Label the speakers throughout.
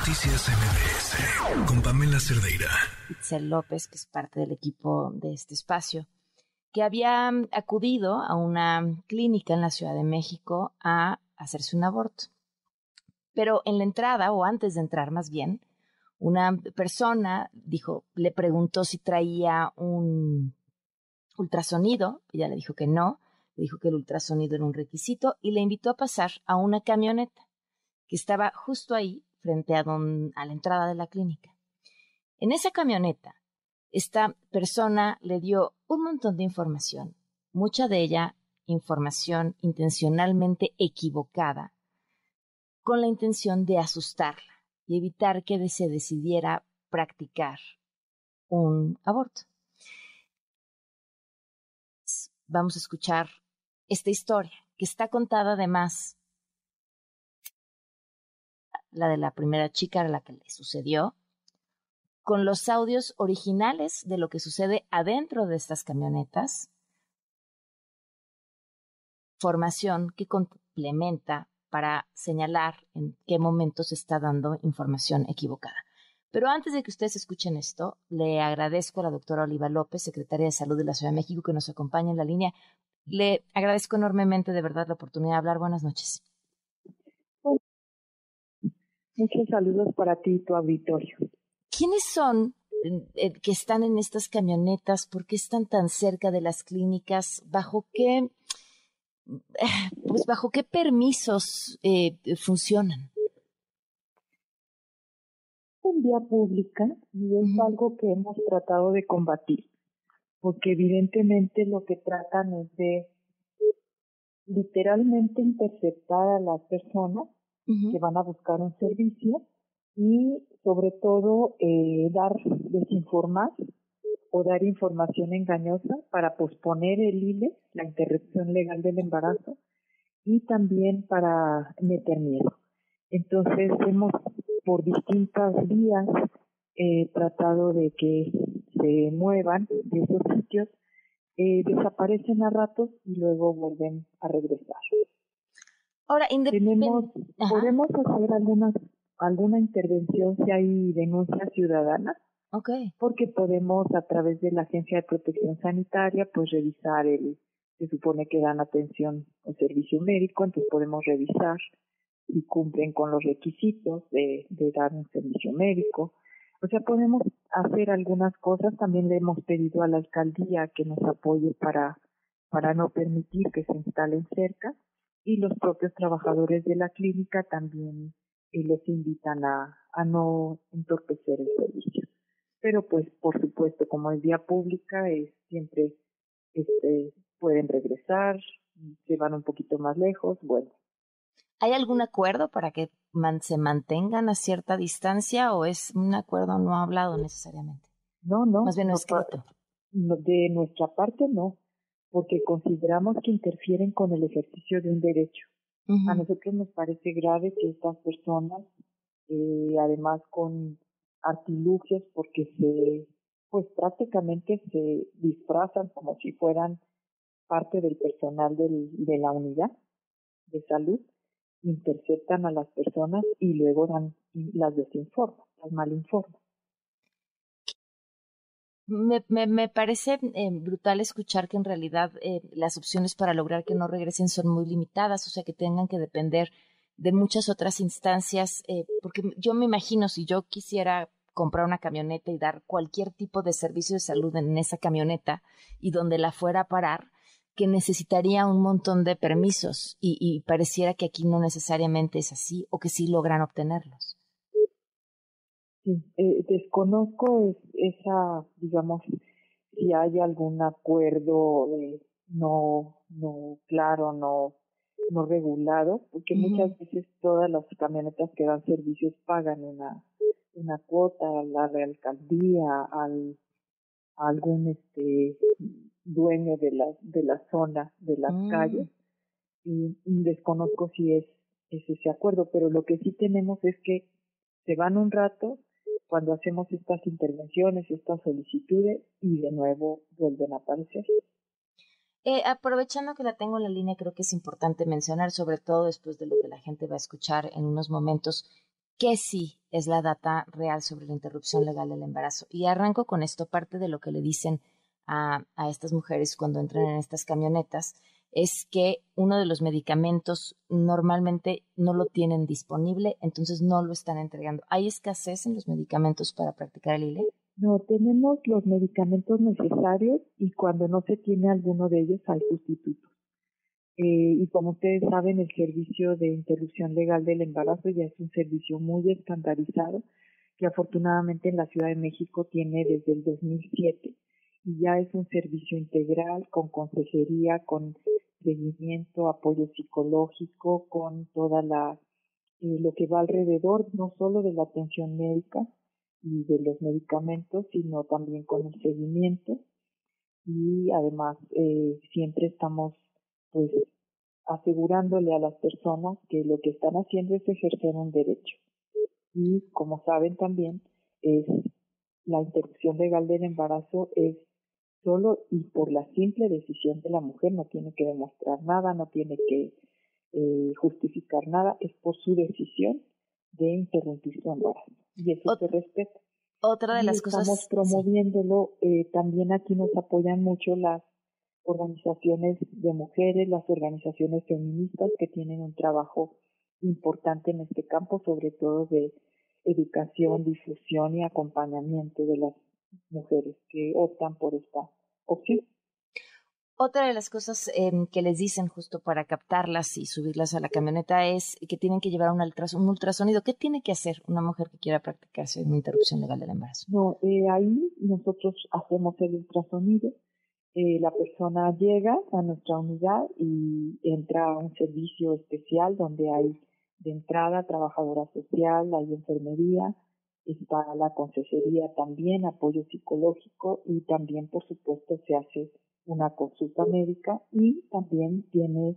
Speaker 1: Noticias MBS con Pamela Cerdeira.
Speaker 2: Itzel López, que es parte del equipo de este espacio, que había acudido a una clínica en la Ciudad de México a hacerse un aborto. Pero en la entrada, o antes de entrar más bien, una persona dijo, le preguntó si traía un ultrasonido, ella le dijo que no, le dijo que el ultrasonido era un requisito y le invitó a pasar a una camioneta que estaba justo ahí frente a, a la entrada de la clínica. En esa camioneta, esta persona le dio un montón de información, mucha de ella información intencionalmente equivocada, con la intención de asustarla y evitar que se decidiera practicar un aborto. Vamos a escuchar esta historia, que está contada además la de la primera chica a la que le sucedió, con los audios originales de lo que sucede adentro de estas camionetas, formación que complementa para señalar en qué momento se está dando información equivocada. Pero antes de que ustedes escuchen esto, le agradezco a la doctora Oliva López, secretaria de Salud de la Ciudad de México, que nos acompaña en la línea. Le agradezco enormemente de verdad la oportunidad de hablar. Buenas noches.
Speaker 3: Muchos saludos para ti y tu auditorio.
Speaker 2: ¿Quiénes son eh, que están en estas camionetas? ¿Por qué están tan cerca de las clínicas? ¿Bajo qué, pues bajo qué permisos eh, funcionan?
Speaker 3: En vía pública y es algo que hemos tratado de combatir, porque evidentemente lo que tratan es de literalmente interceptar a las personas que van a buscar un servicio y sobre todo eh, dar, desinformar o dar información engañosa para posponer el ILE, la interrupción legal del embarazo, y también para meter miedo. Entonces hemos por distintas vías eh, tratado de que se muevan de esos sitios, eh, desaparecen a ratos y luego vuelven a regresar.
Speaker 2: Ahora,
Speaker 3: Tenemos, podemos hacer alguna, alguna intervención si hay denuncia ciudadana.
Speaker 2: Okay.
Speaker 3: Porque podemos a través de la Agencia de Protección Sanitaria pues revisar el, se supone que dan atención o servicio médico, entonces podemos revisar si cumplen con los requisitos de, de dar un servicio médico. O sea, podemos hacer algunas cosas. También le hemos pedido a la alcaldía que nos apoye para, para no permitir que se instalen cerca y los propios trabajadores de la clínica también eh, los invitan a, a no entorpecer el servicio. Pero pues por supuesto como es vía pública es siempre este, pueden regresar, se van un poquito más lejos, bueno.
Speaker 2: ¿Hay algún acuerdo para que se mantengan a cierta distancia o es un acuerdo no hablado necesariamente?
Speaker 3: No, no.
Speaker 2: Más bien no escrito.
Speaker 3: de nuestra parte no porque consideramos que interfieren con el ejercicio de un derecho. A nosotros nos parece grave que estas personas, eh, además con artilugios, porque se, pues prácticamente se disfrazan como si fueran parte del personal del, de la unidad de salud, interceptan a las personas y luego dan, las desinforman, las malinforman
Speaker 2: me, me, me parece eh, brutal escuchar que en realidad eh, las opciones para lograr que no regresen son muy limitadas, o sea, que tengan que depender de muchas otras instancias, eh, porque yo me imagino si yo quisiera comprar una camioneta y dar cualquier tipo de servicio de salud en esa camioneta y donde la fuera a parar, que necesitaría un montón de permisos y, y pareciera que aquí no necesariamente es así o que sí logran obtenerlos.
Speaker 3: Sí, eh, desconozco esa, digamos, si hay algún acuerdo no, no claro, no, no regulado, porque muchas veces todas las camionetas que dan servicios pagan una, una cuota a la alcaldía, al, a algún este dueño de la, de la zona, de las mm. calles, y, y desconozco si es, es ese acuerdo, pero lo que sí tenemos es que se van un rato, cuando hacemos estas intervenciones, estas solicitudes y de nuevo vuelven a aparecer.
Speaker 2: Eh, aprovechando que la tengo en la línea, creo que es importante mencionar, sobre todo después de lo que la gente va a escuchar en unos momentos, ¿qué sí es la data real sobre la interrupción legal del embarazo? Y arranco con esto, parte de lo que le dicen a, a estas mujeres cuando entran en estas camionetas es que uno de los medicamentos normalmente no lo tienen disponible, entonces no lo están entregando. ¿Hay escasez en los medicamentos para practicar el ILE?
Speaker 3: No, tenemos los medicamentos necesarios y cuando no se tiene alguno de ellos hay sustitutos. Eh, y como ustedes saben, el servicio de interrupción legal del embarazo ya es un servicio muy estandarizado que afortunadamente en la Ciudad de México tiene desde el 2007 y ya es un servicio integral con consejería, con seguimiento, apoyo psicológico, con toda la eh, lo que va alrededor, no solo de la atención médica y de los medicamentos, sino también con el seguimiento. Y además eh, siempre estamos pues asegurándole a las personas que lo que están haciendo es ejercer un derecho. Y como saben también es la interrupción legal del embarazo es solo y por la simple decisión de la mujer, no tiene que demostrar nada, no tiene que eh, justificar nada, es por su decisión de interrumpir su embarazo. Y eso se respeta.
Speaker 2: Otra de las cosas.
Speaker 3: Estamos promoviéndolo, eh, también aquí nos apoyan mucho las organizaciones de mujeres, las organizaciones feministas que tienen un trabajo importante en este campo, sobre todo de educación, difusión y acompañamiento de las mujeres que optan por esta opción.
Speaker 2: Otra de las cosas em, que les dicen justo para captarlas y subirlas a la camioneta es que tienen que llevar un, un ultrasonido. ¿Qué tiene que hacer una mujer que quiera practicarse una interrupción legal del embarazo?
Speaker 3: No, eh, ahí nosotros hacemos el ultrasonido. Eh, la persona llega a nuestra unidad y entra a un servicio especial donde hay de entrada trabajadora social, hay enfermería, está la consejería también, apoyo psicológico y también, por supuesto, se hace una consulta médica y también tiene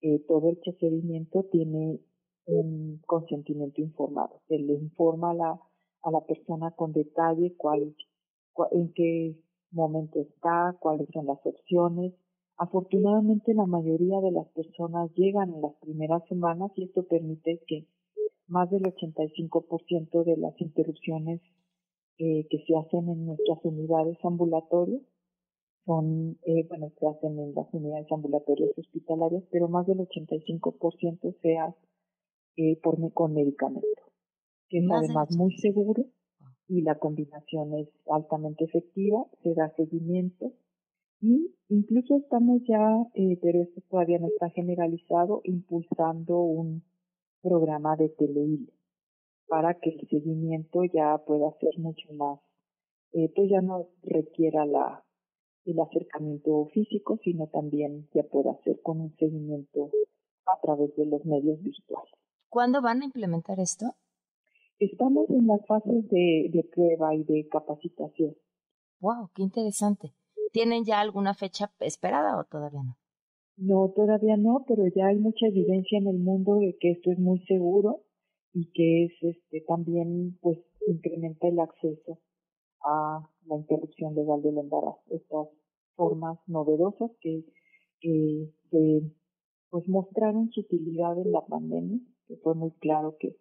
Speaker 3: eh, todo el procedimiento, tiene un consentimiento informado. Se le informa a la, a la persona con detalle cuál, en qué momento está, cuáles son las opciones. Afortunadamente la mayoría de las personas llegan en las primeras semanas y esto permite que más del 85% de las interrupciones eh, que se hacen en nuestras unidades ambulatorias son, eh, bueno, se hacen en las unidades ambulatorias hospitalarias, pero más del 85% se hace eh, por, con medicamento, que es además muy seguro y la combinación es altamente efectiva, se da seguimiento y incluso estamos ya, eh, pero esto todavía no está generalizado, impulsando un programa de teleil para que el seguimiento ya pueda ser mucho más, eh, pues ya no requiera la, el acercamiento físico, sino también ya pueda ser con un seguimiento a través de los medios virtuales.
Speaker 2: ¿Cuándo van a implementar esto?
Speaker 3: Estamos en las fases de, de prueba y de capacitación.
Speaker 2: ¡Wow! ¡Qué interesante! ¿Tienen ya alguna fecha esperada o todavía no?
Speaker 3: No, todavía no, pero ya hay mucha evidencia en el mundo de que esto es muy seguro y que es este también pues incrementa el acceso a la interrupción legal del embarazo. Estas formas novedosas que, que, pues mostraron su utilidad en la pandemia, que fue muy claro que,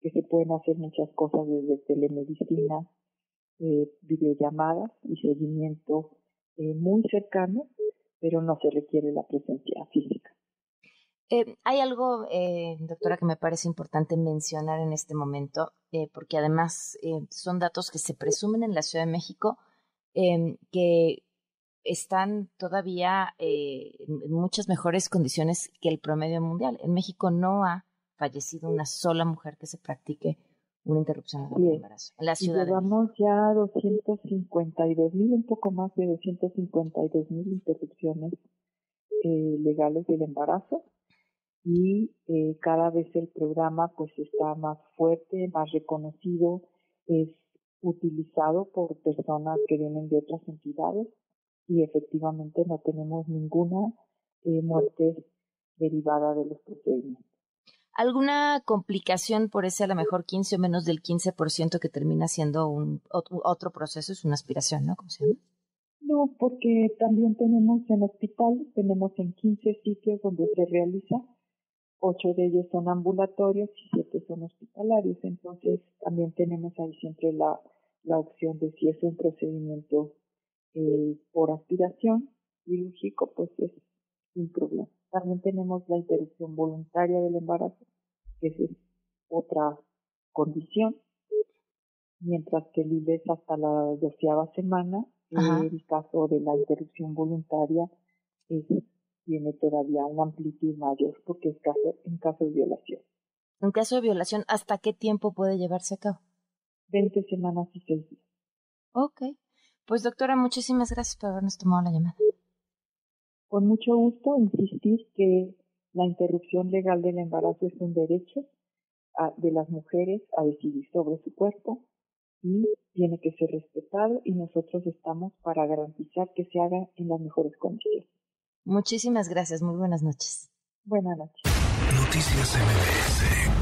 Speaker 3: que se pueden hacer muchas cosas desde telemedicina, eh, videollamadas y seguimiento eh, muy cercano pero no se requiere la presencia física.
Speaker 2: Eh, hay algo, eh, doctora, que me parece importante mencionar en este momento, eh, porque además son datos que se presumen en la Ciudad de México, em, que están todavía en muchas mejores condiciones que el promedio mundial. En México no ha fallecido una sola mujer que se practique una interrupción del embarazo.
Speaker 3: En la ciudad. llevamos ya 252 mil, un poco más de 252 mil interrupciones eh, legales del embarazo y eh, cada vez el programa pues está más fuerte, más reconocido, es utilizado por personas que vienen de otras entidades y efectivamente no tenemos ninguna eh, muerte derivada de los procedimientos
Speaker 2: alguna complicación por ese a lo mejor 15 o menos del 15% que termina siendo un otro proceso, es una aspiración, ¿no? ¿Cómo se llama?
Speaker 3: No, porque también tenemos en hospitales, tenemos en 15 sitios donde se realiza ocho de ellos son ambulatorios y siete son hospitalarios. Entonces también tenemos ahí siempre la, la opción de si es un procedimiento eh, por aspiración quirúrgico, pues es un problema. También tenemos la interrupción voluntaria del embarazo, que es otra condición, mientras que el IVE es hasta la doceava semana. El caso de la interrupción voluntaria es tiene todavía una amplitud mayor porque es caso, en caso de violación.
Speaker 2: En caso de violación, ¿hasta qué tiempo puede llevarse a cabo?
Speaker 3: 20 semanas y 6 días.
Speaker 2: Ok. Pues doctora, muchísimas gracias por habernos tomado la llamada.
Speaker 3: Con mucho gusto insistir que la interrupción legal del embarazo es un derecho de las mujeres a decidir sobre su cuerpo y tiene que ser respetado y nosotros estamos para garantizar que se haga en las mejores condiciones.
Speaker 2: Muchísimas gracias. Muy buenas noches.
Speaker 3: Buenas noches.
Speaker 1: Noticias MBS